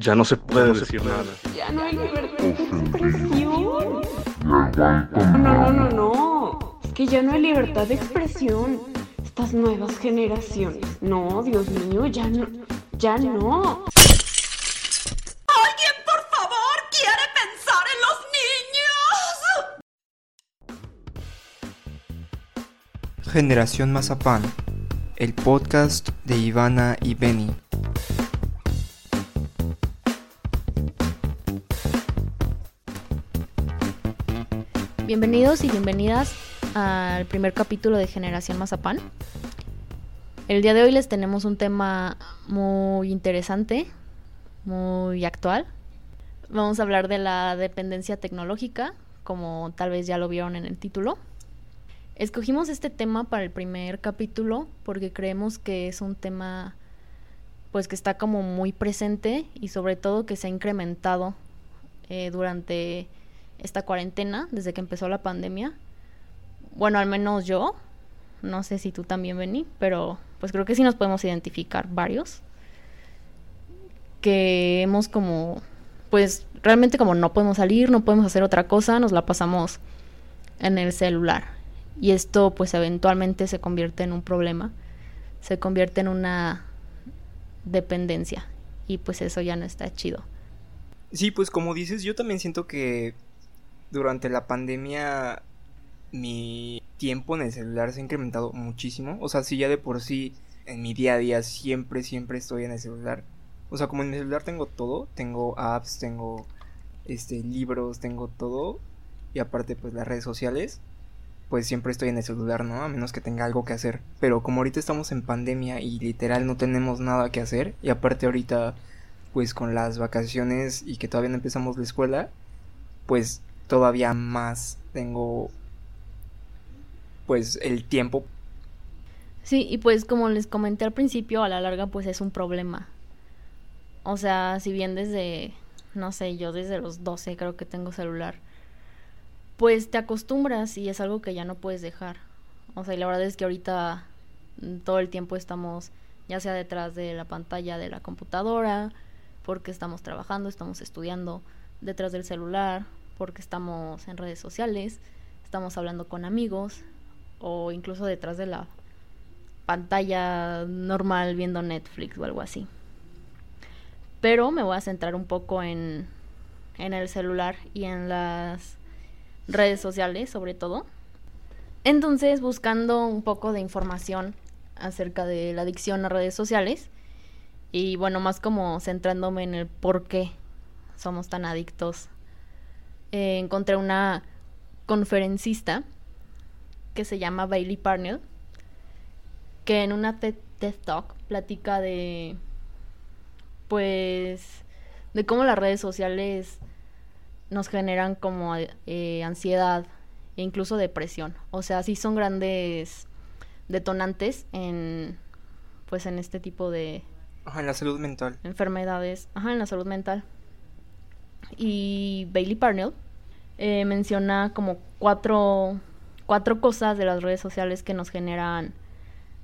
Ya no se puede decir nada. Ya no hay libertad de expresión. No, no, no, no. Es que ya no hay libertad de expresión. Estas nuevas generaciones. No, Dios mío, ya no. Ya no. ¿Alguien, por favor, quiere pensar en los niños? Generación Mazapán, el podcast de Ivana y Benny. Bienvenidos y bienvenidas al primer capítulo de Generación Mazapán. El día de hoy les tenemos un tema muy interesante, muy actual. Vamos a hablar de la dependencia tecnológica, como tal vez ya lo vieron en el título. Escogimos este tema para el primer capítulo porque creemos que es un tema pues que está como muy presente y sobre todo que se ha incrementado eh, durante esta cuarentena, desde que empezó la pandemia. Bueno, al menos yo. No sé si tú también, vení, pero pues creo que sí nos podemos identificar varios. Que hemos como, pues realmente como no podemos salir, no podemos hacer otra cosa, nos la pasamos en el celular. Y esto pues eventualmente se convierte en un problema, se convierte en una dependencia. Y pues eso ya no está chido. Sí, pues como dices, yo también siento que durante la pandemia mi tiempo en el celular se ha incrementado muchísimo. O sea, si ya de por sí en mi día a día siempre, siempre estoy en el celular. O sea, como en el celular tengo todo, tengo apps, tengo este libros, tengo todo y aparte pues las redes sociales, pues siempre estoy en el celular, ¿no? A menos que tenga algo que hacer. Pero como ahorita estamos en pandemia y literal no tenemos nada que hacer y aparte ahorita pues con las vacaciones y que todavía no empezamos la escuela, pues todavía más tengo pues el tiempo. Sí, y pues como les comenté al principio, a la larga pues es un problema. O sea, si bien desde, no sé, yo desde los 12 creo que tengo celular, pues te acostumbras y es algo que ya no puedes dejar. O sea, y la verdad es que ahorita mm, todo el tiempo estamos ya sea detrás de la pantalla de la computadora, porque estamos trabajando, estamos estudiando, detrás del celular, porque estamos en redes sociales, estamos hablando con amigos o incluso detrás de la pantalla normal viendo Netflix o algo así. Pero me voy a centrar un poco en, en el celular y en las redes sociales sobre todo. Entonces, buscando un poco de información acerca de la adicción a redes sociales y bueno, más como centrándome en el por qué somos tan adictos eh, encontré una conferencista que se llama Bailey Parnell, que en una TED, Talk platica de, pues, de cómo las redes sociales nos generan como eh, ansiedad e incluso depresión. O sea, sí son grandes detonantes en, pues, en este tipo de... Ajá, en la salud mental. Enfermedades. Ajá, en la salud mental. Y Bailey Parnell eh, menciona como cuatro, cuatro cosas de las redes sociales que nos generan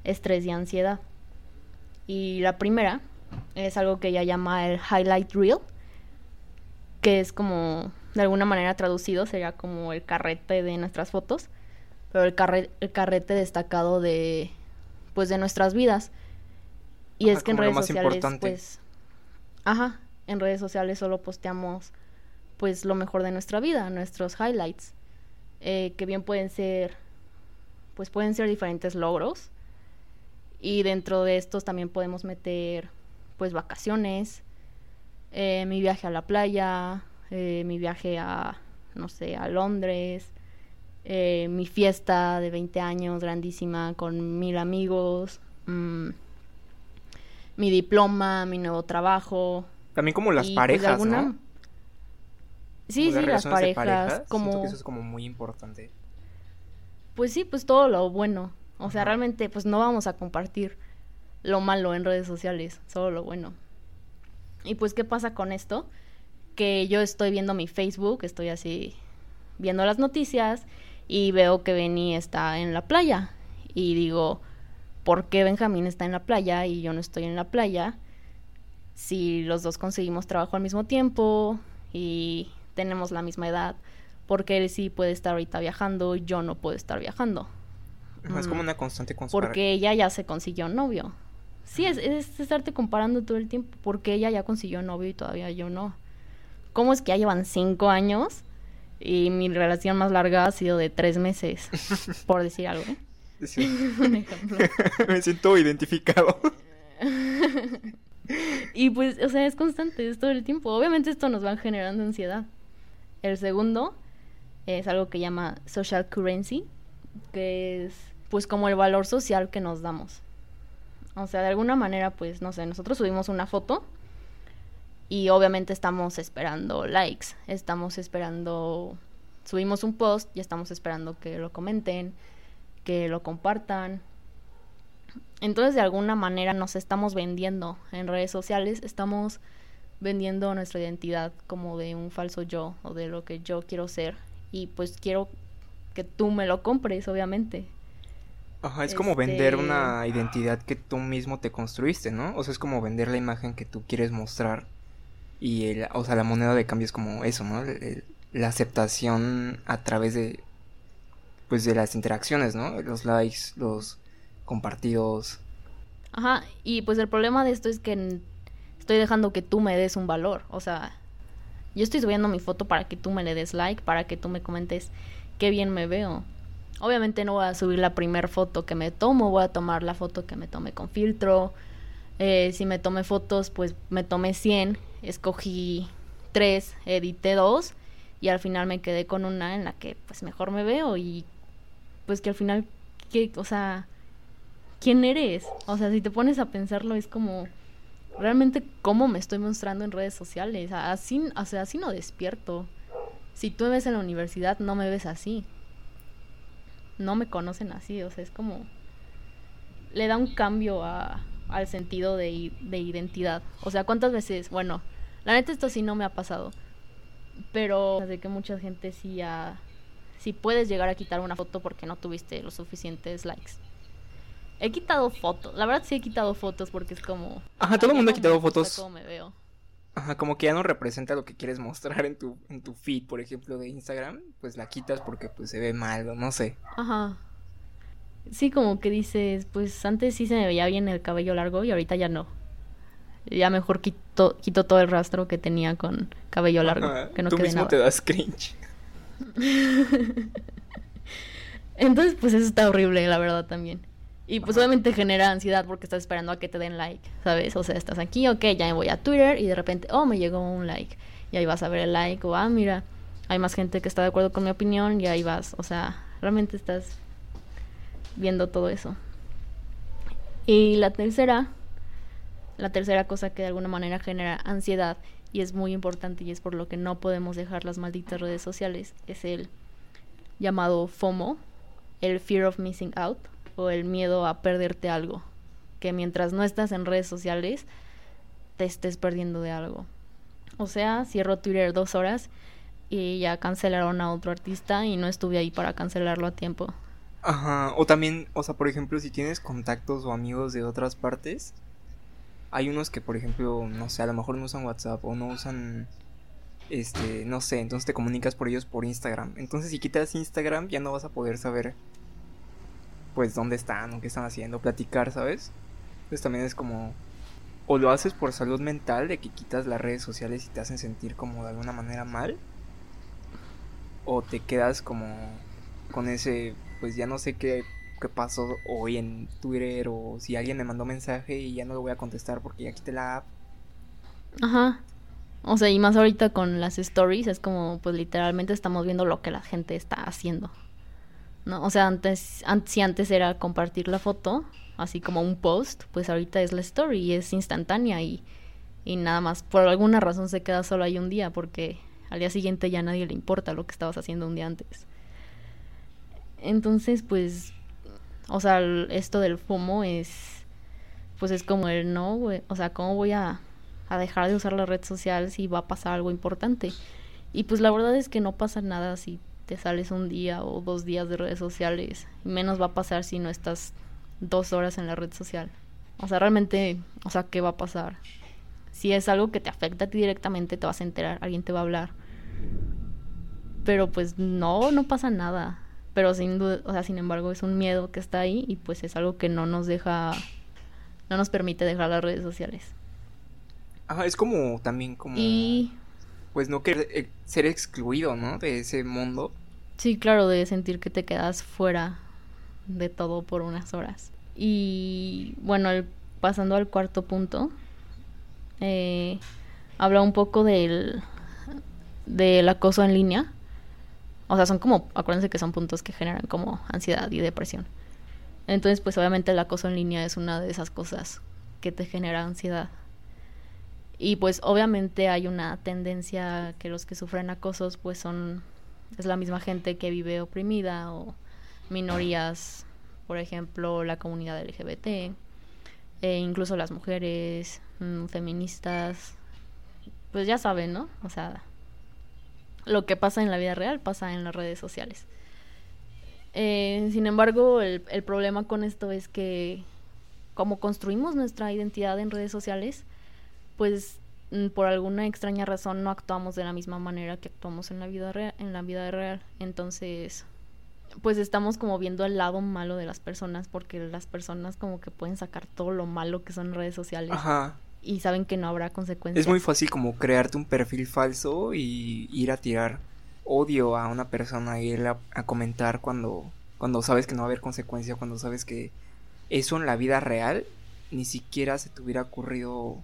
estrés y ansiedad. Y la primera es algo que ella llama el highlight reel, que es como, de alguna manera traducido, sería como el carrete de nuestras fotos, pero el, el carrete destacado de, pues, de nuestras vidas. Y es que en redes sociales, pues, ajá, en redes sociales solo posteamos pues lo mejor de nuestra vida, nuestros highlights, eh, que bien pueden ser, pues pueden ser diferentes logros y dentro de estos también podemos meter pues vacaciones, eh, mi viaje a la playa, eh, mi viaje a, no sé, a Londres, mi fiesta de 20 años grandísima con mil amigos, mm, mi diploma, mi nuevo trabajo. También como las pues, parejas, ¿no? Sí, sí, las parejas. como... Que eso es como muy importante. Pues sí, pues todo lo bueno. O sea, realmente, pues no vamos a compartir lo malo en redes sociales, solo lo bueno. Y pues, ¿qué pasa con esto? Que yo estoy viendo mi Facebook, estoy así viendo las noticias y veo que Benny está en la playa. Y digo, ¿por qué Benjamín está en la playa y yo no estoy en la playa? Si los dos conseguimos trabajo al mismo tiempo y tenemos la misma edad, porque él sí puede estar ahorita viajando yo no puedo estar viajando. Es como Mm, una constante conspira- Porque ella ya se consiguió novio. Sí, es, es estarte comparando todo el tiempo, porque ella ya consiguió novio y todavía yo no. ¿Cómo es que ya llevan cinco años y mi relación más larga ha sido de tres meses? por decir algo, ¿eh? Sí. Un ejemplo. Me siento identificado. Y pues, o sea, es constante, es todo el tiempo. Obviamente esto nos va generando ansiedad. El segundo es algo que llama social currency, que es pues como el valor social que nos damos. O sea, de alguna manera, pues, no sé, nosotros subimos una foto y obviamente estamos esperando likes, estamos esperando, subimos un post y estamos esperando que lo comenten, que lo compartan, entonces, de alguna manera nos estamos vendiendo en redes sociales, estamos vendiendo nuestra identidad como de un falso yo o de lo que yo quiero ser y pues quiero que tú me lo compres, obviamente. Ajá, es como vender Este- una identidad que tú mismo te construiste, ¿no? O sea, es como vender la imagen que tú quieres mostrar. Y, el, o sea, la moneda de cambio es como eso, ¿no? El- la aceptación a través de, pues, de las interacciones, ¿no? Los likes, los compartidos. Ajá, y pues el problema de esto es que estoy dejando que tú me des un valor, o sea, yo estoy subiendo mi foto para que tú me le des like, para que tú me comentes qué bien me veo. Obviamente no voy a subir la primer foto que me tomo, voy a tomar la foto que me tome con filtro. Eh, si me tomé fotos, pues me tomé 100, escogí 3, edité 2 y al final me quedé con una en la que pues mejor me veo y pues que al final, que, o sea, ¿quién eres? O sea, si te pones a pensarlo es como realmente cómo me estoy mostrando en redes sociales. Así, o sea, así no despierto. Si tú me ves en la universidad, no me ves así. No me conocen así, o sea, es como le da un cambio a, al sentido de, de identidad. O sea, ¿cuántas veces? Bueno, la neta esto sí no me ha pasado. Pero sé que mucha gente sí ha... Sí puedes llegar a quitar una foto porque no tuviste los suficientes likes. He quitado fotos. La verdad sí he quitado fotos porque es como... Ajá, todo el "Ay, mundo ha quitado fotos. cómo me veo. Ajá, como que ya no representa lo que quieres mostrar en tu, en tu feed, por ejemplo, de Instagram. Pues la quitas porque pues se ve mal, o no sé. Ajá. Sí, como que dices, pues antes sí se me veía bien el cabello largo y ahorita ya no. Ya mejor quito, quito todo el rastro que tenía con cabello largo, Ajá, que no tú quede mismo nada. te das cringe. Entonces, pues eso está horrible, la verdad también. Y pues obviamente genera ansiedad porque estás esperando a que te den like, ¿sabes? O sea, estás aquí, ok, ya me voy a Twitter y de repente, oh, me llegó un like. Y ahí vas a ver el like, o ah, mira, hay más gente que está de acuerdo con mi opinión y ahí vas. O sea, realmente estás viendo todo eso. Y la tercera, la tercera cosa que de alguna manera genera ansiedad y es muy importante y es por lo que no podemos dejar las malditas redes sociales, es el llamado FOMO, el Fear of Missing Out o el miedo a perderte algo, que mientras no estás en redes sociales te estés perdiendo de algo. O sea, cierro Twitter dos horas y ya cancelaron a otro artista y no estuve ahí para cancelarlo a tiempo. Ajá, o también, o sea, por ejemplo, si tienes contactos o amigos de otras partes, hay unos que, por ejemplo, no sé, a lo mejor no usan WhatsApp o no usan, este, no sé, entonces te comunicas por ellos por Instagram. Entonces, si quitas Instagram, ya no vas a poder saber, pues, dónde están o qué están haciendo, platicar, ¿sabes? Entonces también es como, o lo haces por salud mental, de que quitas las redes sociales y te hacen sentir como de alguna manera mal, o te quedas como con ese, pues ya no sé qué, qué pasó hoy en Twitter o si alguien me mandó mensaje y ya no lo voy a contestar porque ya quité la app. Ajá. O sea, y más ahorita con las stories es como, pues literalmente estamos viendo lo que la gente está haciendo. ¿No? O sea, antes, an- si antes era compartir la foto, así como un post, pues ahorita es la story y es instantánea y, y nada más. Por alguna razón se queda solo ahí un día porque al día siguiente ya a nadie le importa lo que estabas haciendo un día antes. Entonces, pues, o sea, esto del FOMO es, pues es como el no, güey, o sea, ¿cómo voy a, a dejar de usar la red social si va a pasar algo importante? Y pues la verdad es que no pasa nada si te sales un día o dos días de redes sociales, y menos va a pasar si no estás dos horas en la red social. O sea, realmente, o sea, ¿qué va a pasar? si es algo que te afecta a ti directamente, te vas a enterar, alguien te va a hablar. Pero pues no, no pasa nada. Pero sin duda, o sea, sin embargo, es un miedo que está ahí y pues es algo que no nos deja, no nos permite dejar las redes sociales. Ajá, es como también como... Y... Pues no querer eh, ser excluido, ¿no? De ese mundo. Sí, claro, de sentir que te quedas fuera de todo por unas horas. Y bueno, pasando al cuarto punto, eh, habla un poco del, del acoso en línea. O sea, son como, acuérdense que son puntos que generan como ansiedad y depresión. Entonces, pues obviamente el acoso en línea es una de esas cosas que te genera ansiedad. Y pues obviamente hay una tendencia que los que sufren acosos pues son es la misma gente que vive oprimida o minorías, por ejemplo, la comunidad LGBT, e incluso las mujeres, mm, feministas, pues ya saben, ¿no? O sea, lo que pasa en la vida real pasa en las redes sociales. Eh, sin embargo, el, el, problema con esto es que como construimos nuestra identidad en redes sociales, pues mm, por alguna extraña razón no actuamos de la misma manera que actuamos en la vida real, en la vida real. Entonces, pues estamos como viendo el lado malo de las personas porque las personas como que pueden sacar todo lo malo que son redes sociales. Ajá y saben que no habrá consecuencias. Es muy fácil como crearte un perfil falso y ir a tirar odio a una persona, ir a, a comentar cuando, cuando sabes que no va a haber consecuencia, cuando sabes que eso en la vida real ni siquiera se te hubiera ocurrido.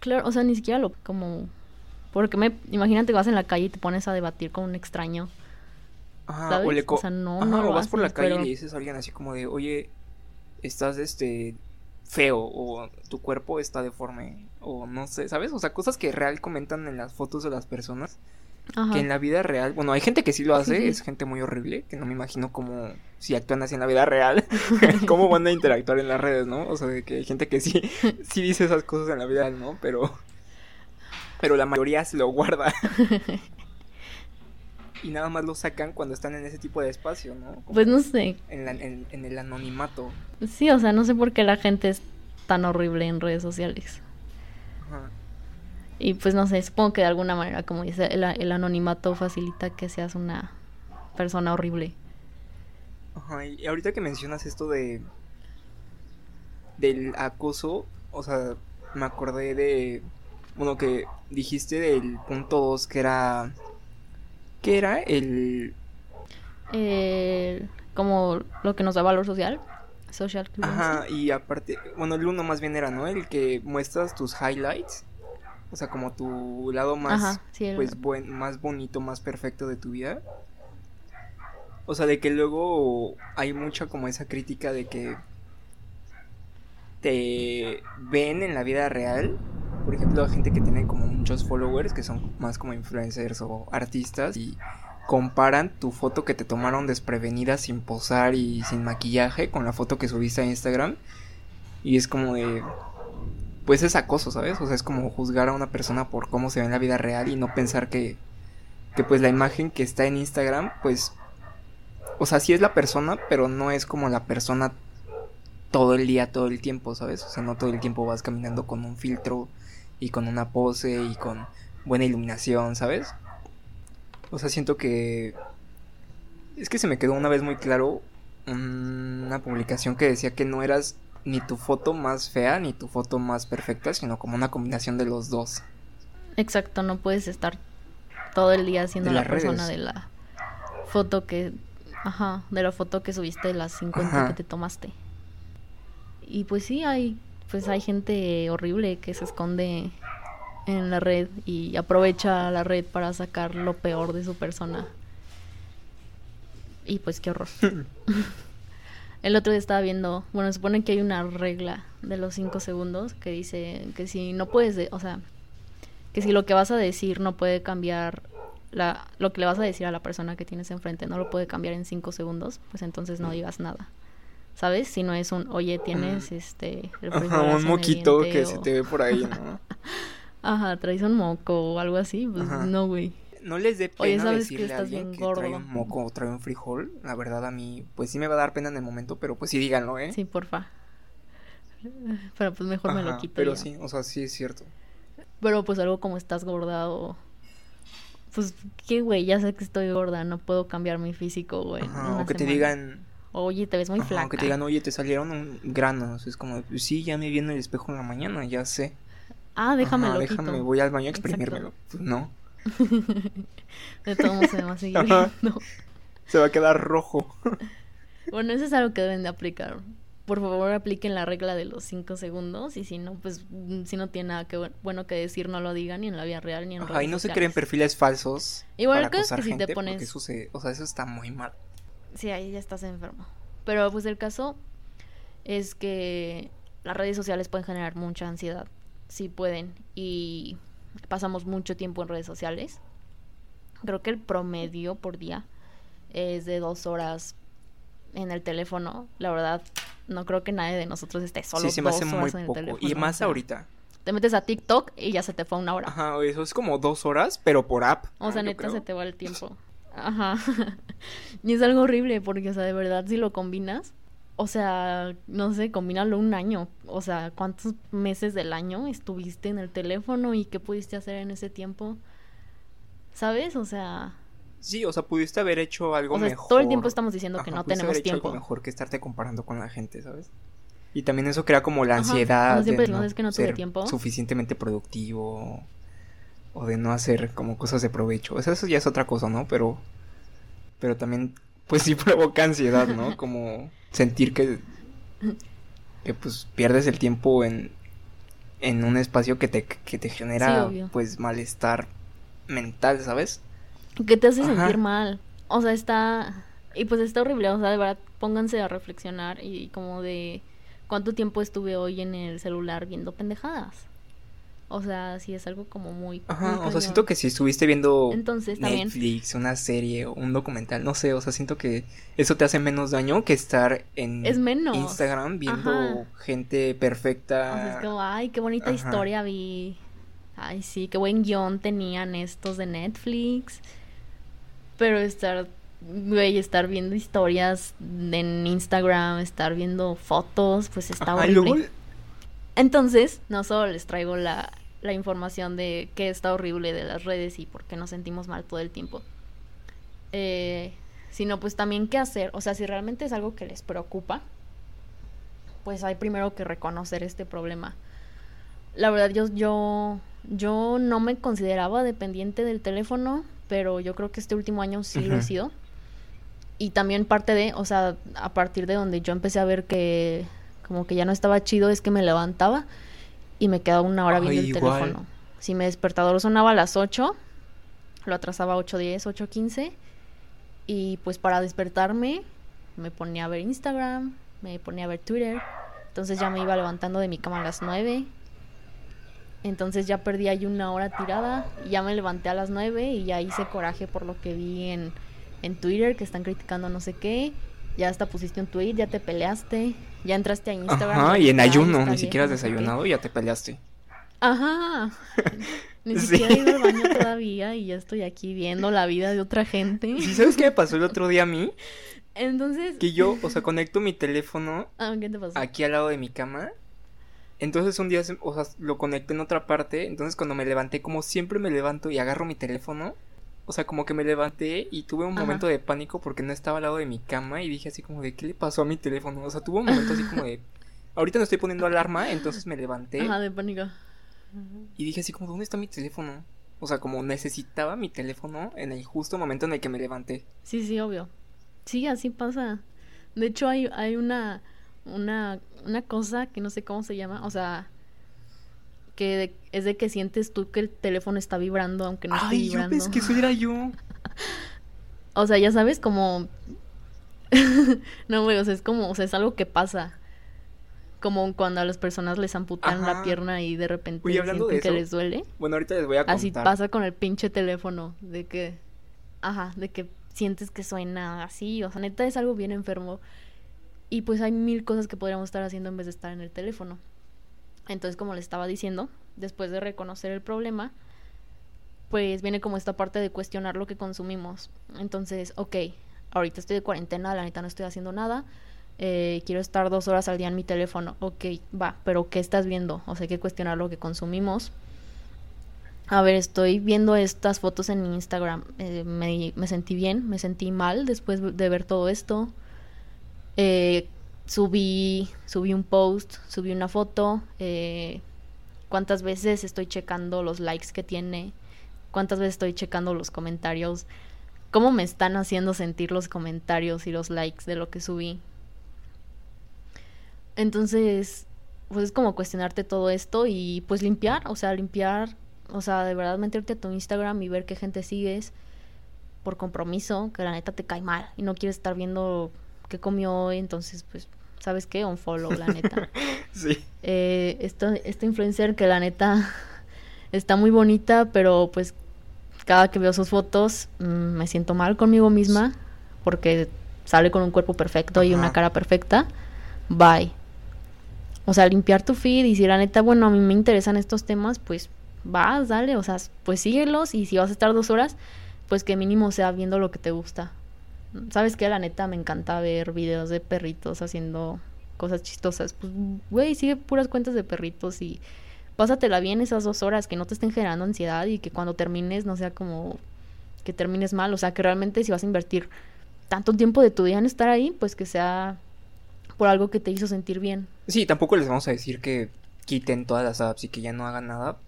Claro, o sea, ni siquiera lo como porque me imagínate que vas en la calle y te pones a debatir con un extraño. Ajá, o, le o sea, no, no lo vas por la calle y le dices a alguien así como de, "Oye, estás este feo o tu cuerpo está deforme o no sé, ¿sabes? O sea, cosas que real comentan en las fotos de las personas. Que en la vida real, bueno, hay gente que sí lo hace, es gente muy horrible, que no me imagino cómo, si actúan así en la vida real, cómo van a interactuar en las redes, ¿no? O sea, que hay gente que sí, sí dice esas cosas en la vida real, ¿no? Pero, pero la mayoría se lo guarda. y nada más lo sacan cuando están en ese tipo de espacio, ¿no? pues no sé. En, en, el anonimato. Sí, o sea, no sé por qué la gente es tan horrible en redes sociales. Ajá. Y pues no sé, supongo que de alguna manera, como dice, el, el anonimato facilita que seas una persona horrible. Ajá, y ahorita que mencionas esto de del acoso, o sea, me acordé de bueno que dijiste del punto 2 que era ¿Qué era el...? como lo que nos da valor social. Social Ajá, y aparte, bueno, el uno más bien era, ¿no? El que muestras tus highlights. O sea, como tu lado más, pues, buen, más bonito, más perfecto de tu vida. O sea, de que luego hay mucha como esa crítica de que te ven en la vida real por ejemplo, gente que tiene como muchos followers, que son más como influencers o artistas, y comparan tu foto que te tomaron desprevenida sin posar y sin maquillaje con la foto que subiste a Instagram. Y es como de... Pues es acoso, ¿sabes? O sea, es como juzgar a una persona por cómo se ve en la vida real y no pensar que... Que pues la imagen que está en Instagram, pues... O sea, sí es la persona, pero no es como la persona todo el día, todo el tiempo, ¿sabes? O sea, no todo el tiempo vas caminando con un filtro y con una pose y con buena iluminación, ¿sabes? O sea, siento que... Es que se me quedó una vez muy claro una publicación que decía que no eras ni tu foto más fea ni tu foto más perfecta, sino como una combinación de los dos. Exacto, no puedes estar todo el día siendo la persona de la foto que... Ajá, de la foto que subiste, las 50 que te tomaste. Y pues sí, hay pues hay gente horrible que se esconde en la red y aprovecha la red para sacar lo peor de su persona. Y pues qué horror. El otro día estaba viendo, bueno, se supone que hay una regla de los cinco segundos que dice que si no puedes, o sea, que si lo que vas a decir no puede cambiar la, lo que le vas a decir a la persona que tienes enfrente no lo puede cambiar en cinco segundos, pues entonces no digas nada. ¿sabes? Si no es un, oye, tienes este... Ajá, un moquito que se te ve por ahí, ¿no? Ajá, traes un moco o algo así, pues no, güey. No les dé pena oye, ¿sabes decirle que estás a alguien bien gordo? trae un moco o trae un frijol. La verdad a mí, pues sí me va a dar pena en el momento, pero pues sí díganlo, ¿eh? Sí, porfa. Pero pues mejor me lo quito. Pero ya. sí, o sea, sí es cierto. Pero pues algo como estás gorda o... Pues qué güey, ya sé que estoy gorda, no puedo cambiar mi físico, güey. Ajá, o que te digan, Oye, te ves muy ajá, flaca. o que te digan, oye, te salieron un granos. Es como, pues sí, ya me vi en el espejo en la mañana, ya sé. Ah, déjamelo, Ajá, quito. déjame, voy al baño a exprimírmelo. Pues no, De todos modos se va a seguir viendo. se va a quedar rojo. Bueno, eso es algo que deben de aplicar. Por favor, apliquen la regla de los 5 segundos y si no, pues mm, si no tiene nada que bu- bueno que decir, no lo digan ni en la vida real ni en Ajá, y no se creen perfiles falsos. Igual que- que si te pones- eso se, o sea, eso está muy mal. Sí, ahí ya estás enfermo. Pero pues el caso es que las redes sociales pueden generar mucha ansiedad. Sí pueden. Y pasamos mucho tiempo en redes sociales. Creo que el promedio por día es de dos horas en el teléfono. La verdad, no creo que nadie de nosotros esté solo sí, se me dos hace muy horas en el poco. teléfono. Y o más sea, ahorita. Te metes a TikTok y ya se te fue una hora. Ajá, eso es como dos horas, pero por app. O sea, ¿no? Yo neta se te va el tiempo. Ajá. y es algo horrible porque, o sea, de verdad, si lo combinas, o sea, no sé, combínalo un año. O sea, ¿cuántos meses del año estuviste en el teléfono y qué pudiste hacer en ese tiempo? ¿Sabes? O sea, Sí, o sea, pudiste haber hecho algo o sea, mejor. todo el tiempo estamos diciendo que no tenemos haber hecho tiempo. algo mejor que estarte comparando con la gente, ¿sabes? Y también eso crea como la Ajá, ansiedad siempre de no es que no ser tiempo. suficientemente productivo o de no hacer como cosas de provecho. O sea, eso ya es otra cosa, ¿no? Pero pero también pues sí provoca ansiedad, ¿no? Como sentir que que pues pierdes el tiempo en en un espacio que te que te genera pues malestar mental, ¿sabes? que te hace Ajá. sentir mal. O sea, está. Y pues está horrible. O sea, de verdad, pónganse a reflexionar y como de cuánto tiempo estuve hoy en el celular viendo pendejadas. O sea, sí es algo como muy. Ajá, muy o sea, siento que si estuviste viendo Entonces, también- Netflix, una serie o un documental, no sé, o sea, siento que eso te hace menos daño que estar en Es menos. Instagram viendo Ajá. gente perfecta. O sea, es como, ay, qué bonita Ajá. historia vi. Ay, sí, qué buen guion tenían estos de Netflix. Pero estar, güey, estar viendo historias en Instagram, estar viendo fotos, pues está Ajá, y horrible. luego- Entonces, no solo les traigo la, la información de qué está horrible de las redes y por qué nos sentimos mal todo el tiempo, eh, sino pues también qué hacer. O sea, si realmente es algo que les preocupa, pues hay primero que reconocer este problema. La verdad, yo, yo, yo no me consideraba dependiente del teléfono, pero yo creo que este último año sí lo he sido. Y también parte de, o sea, a partir de donde yo empecé a ver que como que ya no estaba chido, es que me levantaba y me quedaba una hora Ay, viendo el igual. teléfono. Si mi despertador sonaba a las 8, lo atrasaba a 8.10, 8.15. Y pues para despertarme me ponía a ver Instagram, me ponía a ver Twitter. Entonces ya me iba levantando de mi cama a las 9. Entonces ya perdí ahí una hora tirada. Y ya me levanté a las 9 y ya hice coraje por lo que vi en, en Twitter, que están criticando no sé qué. Ya hasta pusiste un tweet, ya te peleaste, ya entraste a Instagram. Ajá, y en viste, "Ay, ayuno, ni siquiera has vieja, no sé qué". desayunado y ya te peleaste. Ajá. Ni Sí. siquiera he ido al baño todavía y ya estoy aquí viendo la vida de otra gente. ¿Sí sabes qué me pasó el otro día a mí? Entonces, Que yo, o sea, conecto mi teléfono ah, ¿qué te pasó? aquí al lado de mi cama. Entonces un día, o sea, lo conecté en otra parte. Entonces cuando me levanté, como siempre me levanto y agarro mi teléfono. O sea, como que me levanté y tuve un Ajá. momento de pánico porque no estaba al lado de mi cama y dije así como de, ¿qué le pasó a mi teléfono? O sea, tuve un momento así como de, ahorita no estoy poniendo alarma, entonces me levanté Ajá, de pánico. y dije así como, ¿dónde está mi teléfono? O sea, como necesitaba mi teléfono en el justo momento en el que me levanté. Sí, sí, obvio. Sí, así pasa. De hecho, hay, hay una, una, una cosa que no sé cómo se llama, o sea, que de- es de que sientes tú que el teléfono está vibrando aunque no esté Ay, yo vibrando. pensé que eso era yo. O sea, ya sabes, como... no, güey, o sea, es como, o sea, es algo que pasa. Como cuando a las personas les amputan la pierna y de repente de sienten que les duele. Bueno, ahorita les voy a contar. Así pasa con el pinche teléfono, de que, ajá, de que sientes que suena así, o sea, neta es algo bien enfermo. Y pues hay mil cosas que podríamos estar haciendo en vez de estar en el teléfono. Entonces, como les estaba diciendo, después de reconocer el problema, pues viene como esta parte de cuestionar lo que consumimos. Entonces, ok, ahorita estoy de cuarentena, la neta no estoy haciendo nada, eh, quiero estar dos horas al día en mi teléfono. Ok, va, pero ¿qué estás viendo? O sea, hay que cuestionar lo que consumimos. A ver, estoy viendo estas fotos en Instagram. Eh, me, me, sentí bien, me sentí mal después de ver todo esto. Eh, subí, subí un post, subí una foto. Eh, ¿Cuántas veces estoy checando los likes que tiene? ¿Cuántas veces estoy checando los comentarios? ¿Cómo me están haciendo sentir los comentarios y los likes de lo que subí? Entonces, pues es como cuestionarte todo esto y pues limpiar, o sea, limpiar, o sea, de verdad meterte a tu Instagram y ver qué gente sigues por compromiso, que la neta te cae mal y no quieres estar viendo qué comió hoy, entonces pues, ¿sabes qué? Un follow, la neta. sí. Eh, esta, esta influencer que la neta está muy bonita, pero pues cada que veo sus fotos mmm, me siento mal conmigo misma porque sale con un cuerpo perfecto Ajá. y una cara perfecta. Bye. O sea, limpiar tu feed y si la neta, bueno, a mí me interesan estos temas, pues vas, dale, o sea, pues síguelos y si vas a estar dos horas, pues que mínimo sea viendo lo que te gusta. ¿Sabes qué? La neta me encanta ver videos de perritos haciendo cosas chistosas. Pues, güey, sigue puras cuentas de perritos y pásatela bien esas dos horas, que no te estén generando ansiedad y que cuando termines no sea como que termines mal. O sea, que realmente si vas a invertir tanto tiempo de tu día en estar ahí, pues que sea por algo que te hizo sentir bien. Sí, tampoco les vamos a decir que quiten todas las apps y que ya no hagan nada.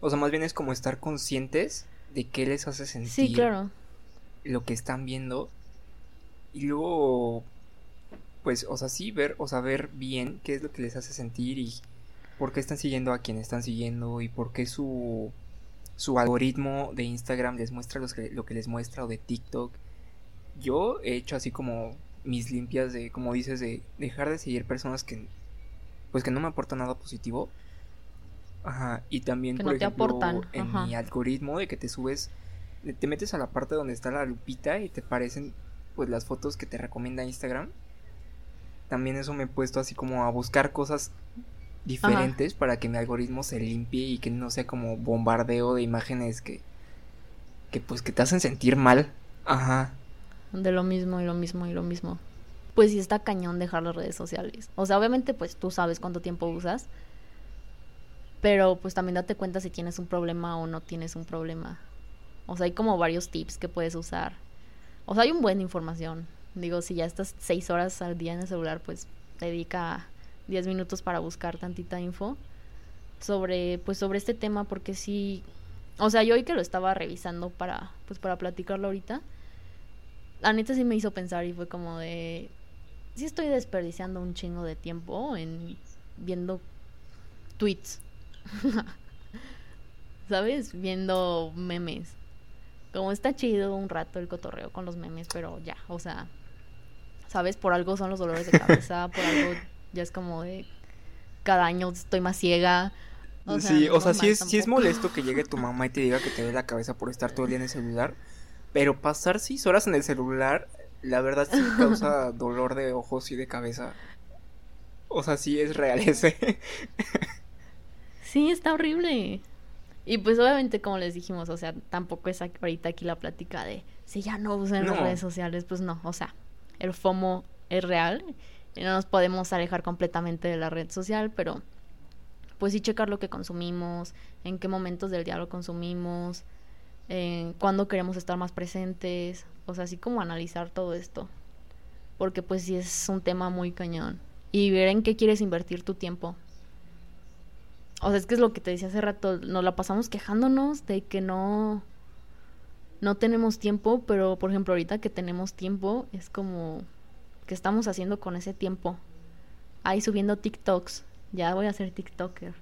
O sea, más bien es como estar conscientes de qué les hace sentir. Sí, claro. Lo que están viendo. Y luego, pues, o sea, sí, ver, o saber bien qué es lo que les hace sentir y por qué están siguiendo a quien están siguiendo y por qué su, su algoritmo de Instagram les muestra los que, lo que les muestra o de TikTok. Yo he hecho así como mis limpias de, como dices, de dejar de seguir personas que, pues que no me aportan nada positivo. Ajá, y también, que por no te ejemplo, aportan. en Ajá. mi algoritmo de que te subes, te metes a la parte donde está la lupita y te parecen, pues, las fotos que te recomienda Instagram. También eso me he puesto así como a buscar cosas diferentes para que mi algoritmo se limpie y que no sea como bombardeo de imágenes que, que pues, que te hacen sentir mal. Ajá. De lo mismo y lo mismo y lo mismo. Pues sí está cañón dejar las redes sociales. O sea, obviamente pues tú sabes cuánto tiempo usas. Pero pues también date cuenta si tienes un problema o no tienes un problema. O sea, hay como varios tips que puedes usar. O sea, hay un buen información. Digo, si ya estás seis horas al día en el celular, pues dedica 10 minutos para buscar tantita info sobre, pues sobre este tema, porque sí, o sea, yo hoy que lo estaba revisando para, pues para platicarlo ahorita, la neta sí me hizo pensar y fue como de, sí estoy desperdiciando un chingo de tiempo en viendo tweets, ¿sabes? Viendo memes. Como está chido un rato el cotorreo con los memes, pero ya, o sea, ¿sabes? Por algo son los dolores de cabeza, por algo ya es como de cada año estoy más ciega. O sea, sí, o sea, sí es, sí es molesto que llegue tu mamá y te diga que te duele la cabeza por estar todo el día en el celular. Pero pasar seis horas en el celular, la verdad sí causa dolor de ojos y de cabeza. O sea, sí es real ese. sí, está horrible. Y pues obviamente, como les dijimos, o sea, tampoco es ahorita aquí la plática de si ya no usan no. las redes sociales, pues no, o sea, el FOMO es real y no nos podemos alejar completamente de la red social, pero pues sí checar lo que consumimos, en qué momentos del día lo consumimos, en cuándo queremos estar más presentes, o sea, así como analizar todo esto, porque pues sí es un tema muy cañón y ver en qué quieres invertir tu tiempo. O sea, es que es lo que te decía hace rato, nos la pasamos quejándonos de que no no tenemos tiempo, pero por ejemplo, ahorita que tenemos tiempo es como que estamos haciendo con ese tiempo. Ahí subiendo TikToks. Ya voy a ser TikToker.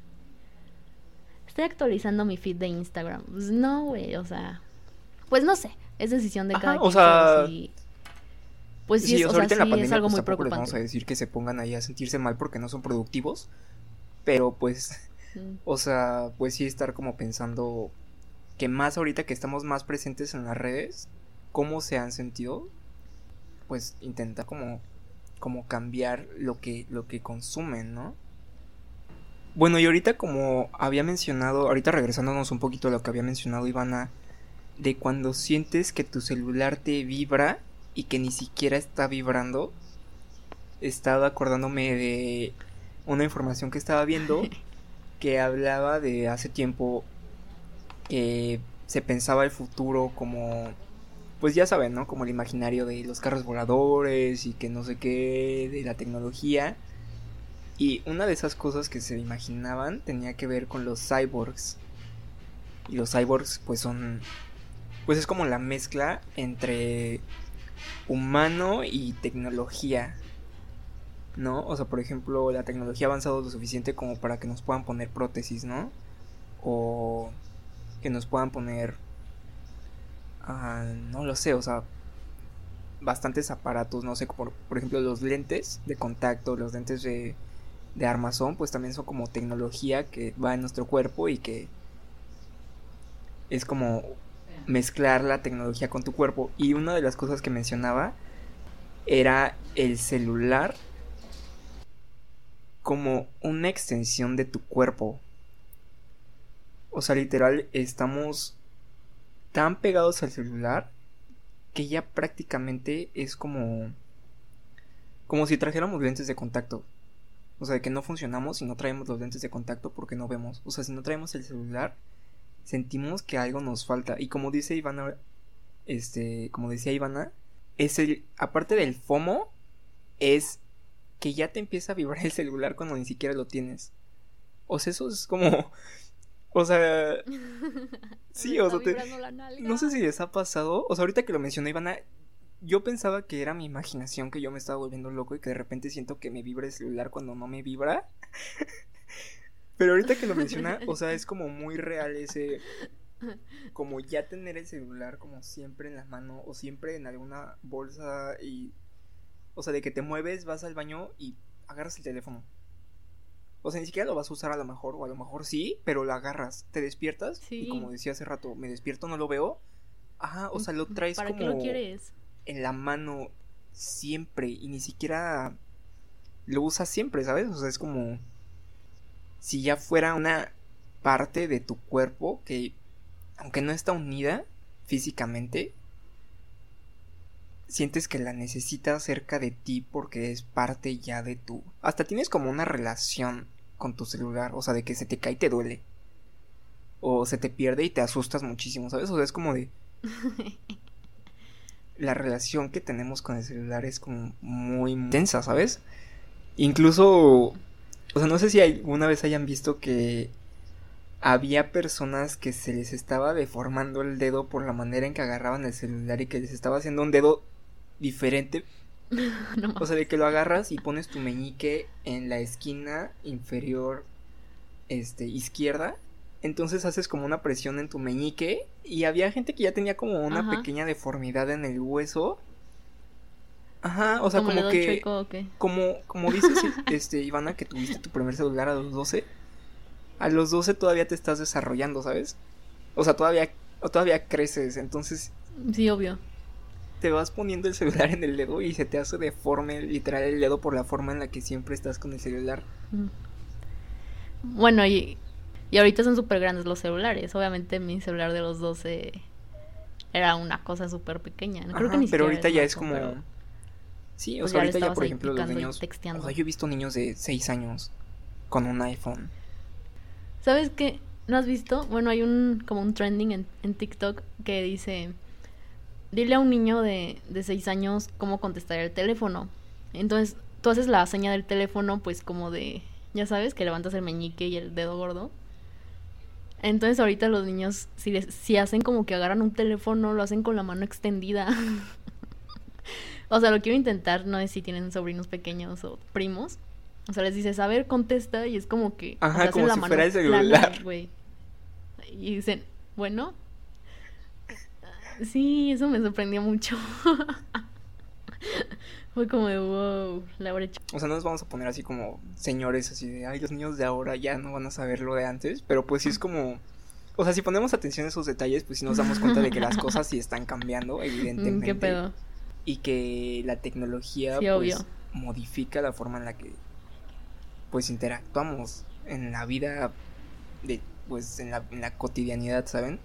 Estoy actualizando mi feed de Instagram. Pues no, güey, o sea. Pues no sé. Es decisión de Ajá, cada o quien. sea, sí- Pues sí, Sí, es, o sea, ahorita sea, en la sí pandemia es algo pues, muy les vamos a preocupante. decir que se pongan ahí a sentirse mal porque no son productivos. Pero pues, O sea, pues sí estar como pensando que más ahorita que estamos más presentes en las redes, cómo se han sentido, pues intenta como, como cambiar lo que, lo que consumen, ¿no? Bueno, y ahorita como había mencionado, ahorita regresándonos un poquito a lo que había mencionado Ivana, de cuando sientes que tu celular te vibra y que ni siquiera está vibrando, estaba acordándome de una información que estaba viendo que hablaba de hace tiempo que se pensaba el futuro como pues ya saben, ¿no? Como el imaginario de los carros voladores y que no sé qué, de la tecnología. Y una de esas cosas que se imaginaban tenía que ver con los cyborgs. Y los cyborgs pues son pues es como la mezcla entre humano y tecnología. ¿No? O sea, por ejemplo, la tecnología ha avanzado lo suficiente como para que nos puedan poner prótesis, ¿no? O que nos puedan poner... Ah, no lo sé, o sea, bastantes aparatos, no sé, por, por ejemplo los lentes de contacto, los lentes de, de armazón, pues también son como tecnología que va en nuestro cuerpo y que es como mezclar la tecnología con tu cuerpo. Y una de las cosas que mencionaba era el celular como una extensión de tu cuerpo. O sea, literal, estamos tan pegados al celular que ya prácticamente es como como si trajéramos lentes de contacto. O sea, que no funcionamos si no traemos los lentes de contacto porque no vemos. O sea, si no traemos el celular, sentimos que algo nos falta. Y como dice Ivana, este, como decía Ivana, es el, aparte del FOMO, es que ya te empieza a vibrar el celular cuando ni siquiera lo tienes. O sea, eso es como, o sea, sí, o sea, no sé si les ha pasado, o sea, ahorita que lo mencioné Ivana, yo pensaba que era mi imaginación que yo me estaba volviendo loco y que de repente siento que me vibra el celular cuando no me vibra. Pero ahorita que lo menciona, o sea, es como muy real ese. Como ya tener el celular como siempre en la mano o siempre en alguna bolsa y. O sea, de que te mueves, vas al baño y agarras el teléfono. O sea, ni siquiera lo vas a usar a lo mejor, o a lo mejor sí, pero lo agarras. Te despiertas y como decía hace rato, me despierto, no lo veo. Ajá, o sea, lo traes ¿Para como qué lo quieres? en la mano siempre y ni siquiera lo usas siempre, ¿sabes? O sea, es como si ya fuera una parte de tu cuerpo que, aunque no está unida físicamente, sientes que la necesitas cerca de ti porque es parte ya de tu... Hasta tienes como una relación con tu celular, o sea, de que se te cae y te duele. O se te pierde y te asustas muchísimo, ¿sabes? O sea, es como de... la relación que tenemos con el celular es como muy intensa, ¿sabes? Incluso o sea, no sé si alguna vez hayan visto que había personas que se les estaba deformando el dedo por la manera en que agarraban el celular y que les estaba haciendo un dedo diferente. O sea, de que lo agarras y pones tu meñique en la esquina inferior este izquierda. Entonces haces como una presión en tu meñique y había gente que ya tenía como una pequeña deformidad en el hueso Ajá, o sea, como que. Como, como dices, este, Ivana, que tuviste tu primer celular a los 12. A los 12 todavía te estás desarrollando, ¿sabes? O sea, todavía, todavía creces, entonces. Sí, obvio. Te vas poniendo el celular en el dedo y se te hace deforme literal el dedo por la forma en la que siempre estás con el celular. Bueno, y, y ahorita son súper grandes los celulares. Obviamente mi celular de los 12 era una cosa súper pequeña. Creo que ni pero ahorita ya es como... Sí, o pues sea, ahorita ya, por ejemplo, los niños. O sea, yo he visto niños de 6 años con un iPhone. ¿Sabes qué? ¿No has visto? Bueno, hay un como un trending en, en TikTok que dice: Dile a un niño de, de 6 años cómo contestar el teléfono. Entonces, tú haces la seña del teléfono, pues como de. Ya sabes, que levantas el meñique y el dedo gordo. Entonces, ahorita los niños, si, si hacen como que agarran un teléfono, lo hacen con la mano extendida. O sea, lo quiero intentar, no es si tienen sobrinos pequeños o primos. O sea, les dices, a ver, contesta, y es como que. Ajá, como si fuera el celular. y dicen, bueno. Sí, eso me sorprendió mucho. Fue como de wow, la brecha. O sea, no nos vamos a poner así como señores, así de, ay, los niños de ahora ya no van a saber lo de antes, pero pues sí es como. O sea, si ponemos atención a esos detalles, pues sí nos damos cuenta de que las cosas sí están cambiando, evidentemente. ¿Qué pedo? y que la tecnología pues, modifica la forma en la que pues interactuamos en la vida de pues en la, en la cotidianidad, ¿saben?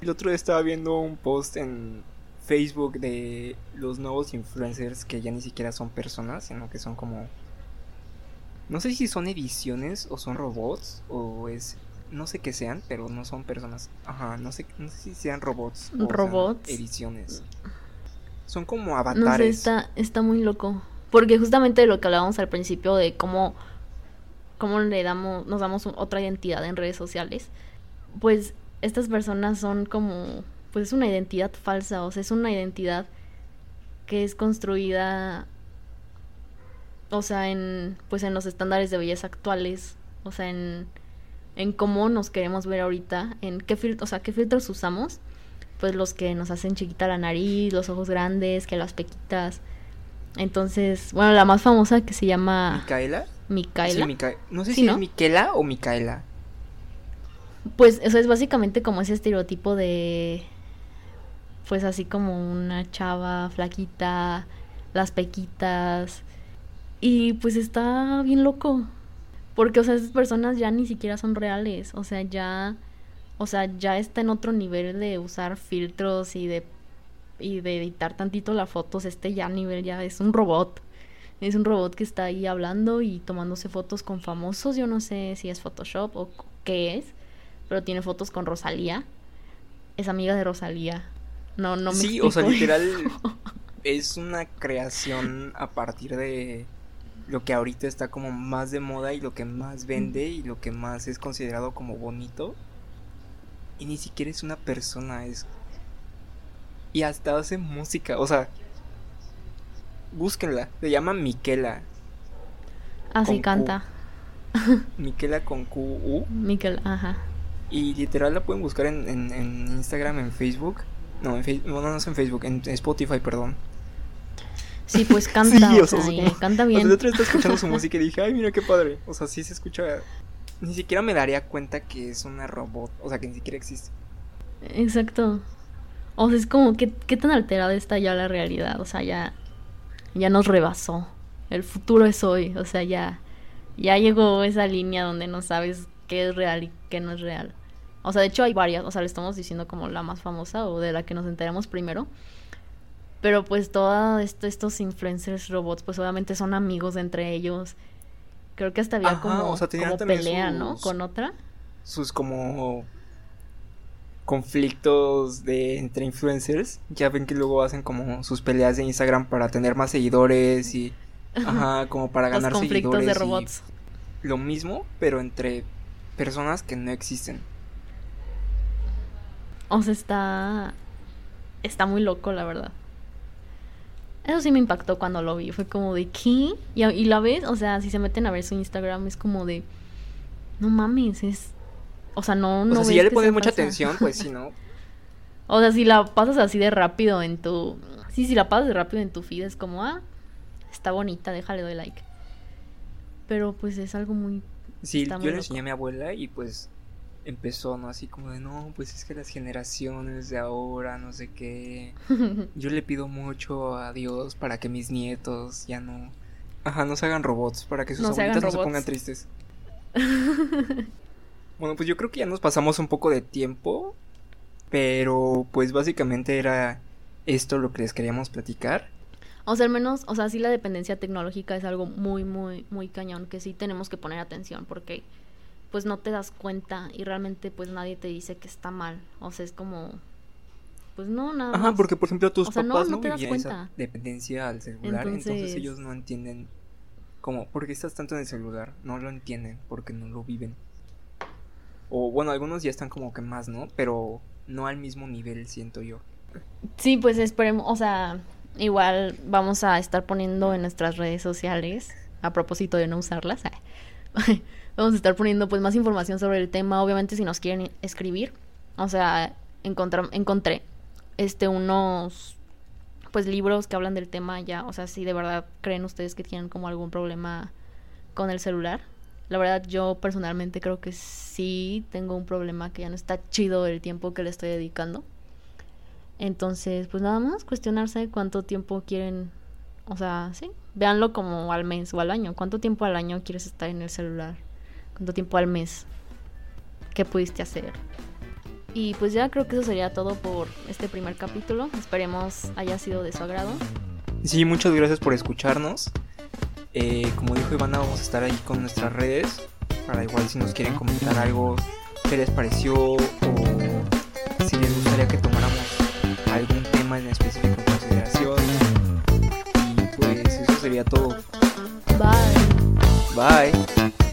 El otro día estaba viendo un post en Facebook de los nuevos influencers que ya ni siquiera son personas, sino que son como... No sé si son ediciones o son robots o es... No sé qué sean, pero no son personas. Ajá, no sé, no sé si sean robots. O ¿Robots? ediciones. Son como avatares. No sé, está, está muy loco. Porque justamente lo que hablábamos al principio de cómo, cómo le damos, nos damos otra identidad en redes sociales, pues estas personas son como pues es una identidad falsa, o sea, es una identidad que es construida, o sea, en, pues en los estándares de belleza actuales, o sea, en, en cómo nos queremos ver ahorita, en qué filtros, o sea, qué filtros usamos, pues los que nos hacen chiquita la nariz, los ojos grandes, que las pequitas. Entonces, bueno, la más famosa que se llama... ¿Micaela? Micaela. no sé si es Miquela o Micaela. Pues eso es básicamente como ese estereotipo de pues así como una chava flaquita, las pequitas. Y pues está bien loco. Porque, o sea, esas personas ya ni siquiera son reales. O sea, ya. O sea, ya está en otro nivel de usar filtros y de. y de editar tantito las fotos. Este ya nivel ya es un robot. Es un robot que está ahí hablando y tomándose fotos con famosos. Yo no sé si es Photoshop o qué es. Pero tiene fotos con Rosalía. Es amiga de Rosalía. No, no me Sí, o sea, literal es una creación a partir de lo que ahorita está como más de moda y lo que más vende y lo que más es considerado como bonito. Y ni siquiera es una persona, es... Y hasta hace música, o sea... Búsquenla, se llama Miquela. Así canta. Miquela con Q-U. Miquela, ajá. Y literal la pueden buscar en, en, en Instagram, en Facebook. No, en no, no es en Facebook, en Spotify, perdón. Sí, pues canta, o, sea, canta bien. O sea, el otro día estaba escuchando su música y dije, ay, mira qué padre. O sea, sí se escucha. Ni siquiera me daría cuenta que es una robot, o sea, que ni siquiera existe. Exacto. O sea, es como, ¿qué, qué tan alterada está ya la realidad? O sea, ya, ya nos rebasó. El futuro es hoy, o sea, ya, ya llegó esa línea donde no sabes qué es real y qué no es real. O sea, de hecho hay varias, o sea, le estamos diciendo como la más famosa o de la que nos enteramos primero. Pero pues todos estos influencers robots, pues obviamente son amigos entre ellos. Creo que hasta había como, pelea, ¿no? Con otra. Sus como conflictos de entre influencers. Ya ven que luego hacen como sus peleas de Instagram para tener más seguidores y ajá, como para ganar Los conflictos de robots. Lo mismo, pero entre personas que no existen. O sea, está. Está muy loco, la verdad. Eso sí me impactó cuando lo vi. Fue como de, ¿qué? Y, la ves, o sea, si se meten a ver su Instagram, es como de. No mames, es. O sea, no. no o sea, si ya le pones mucha atención, pues sí, ¿no? o sea, si la pasas así de rápido en tu. Sí, si la pasas de rápido en tu feed, es como, ah, está bonita, déjale, doy like. Pero pues es algo muy. Sí, yo le enseñé a mi abuela y pues empezó, ¿no? Así como de, no, pues es que las generaciones de ahora, no sé qué. Yo le pido mucho a Dios para que mis nietos ya no... Ajá, no se hagan robots, para que sus no abuelitas no se pongan tristes. bueno, pues yo creo que ya nos pasamos un poco de tiempo, pero pues básicamente era esto lo que les queríamos platicar. O sea, al menos, o sea, sí la dependencia tecnológica es algo muy, muy, muy cañón que sí tenemos que poner atención porque pues no te das cuenta y realmente pues nadie te dice que está mal. O sea, es como pues no, nada. Ajá, porque por ejemplo tus papás no, vivían esa dependencia al celular, entonces... ellos no entienden como por qué estás tanto en el celular, no lo entienden porque no lo viven. O bueno, algunos ya están como que más, ¿no? Pero no al mismo nivel, siento yo. Sí, pues esperemos, o sea, igual vamos a estar poniendo en nuestras redes sociales, a propósito de no usarlas, vamos a estar poniendo pues más información sobre el tema. Obviamente si nos quieren escribir, o sea, encontré este unos pues libros que hablan del tema ya, o sea, si de verdad creen ustedes que tienen como algún problema con el celular. La verdad yo personalmente creo que sí tengo un problema que ya no está chido el tiempo que le estoy dedicando. Entonces, pues nada más cuestionarse cuánto tiempo quieren, o sea, sí, véanlo como al mes o al año, cuánto tiempo al año quieres estar en el celular. ¿Cuánto tiempo al mes? ¿Qué pudiste hacer? Y pues ya creo que eso sería todo por este primer capítulo. Esperemos haya sido de su agrado. Sí, muchas gracias por escucharnos. Eh, como dijo Ivana, vamos a estar ahí con nuestras redes. Para igual si nos quieren comentar algo que les pareció o si les gustaría que tomáramos tema en específico en consideración. Y pues eso sería todo. Bye. Bye.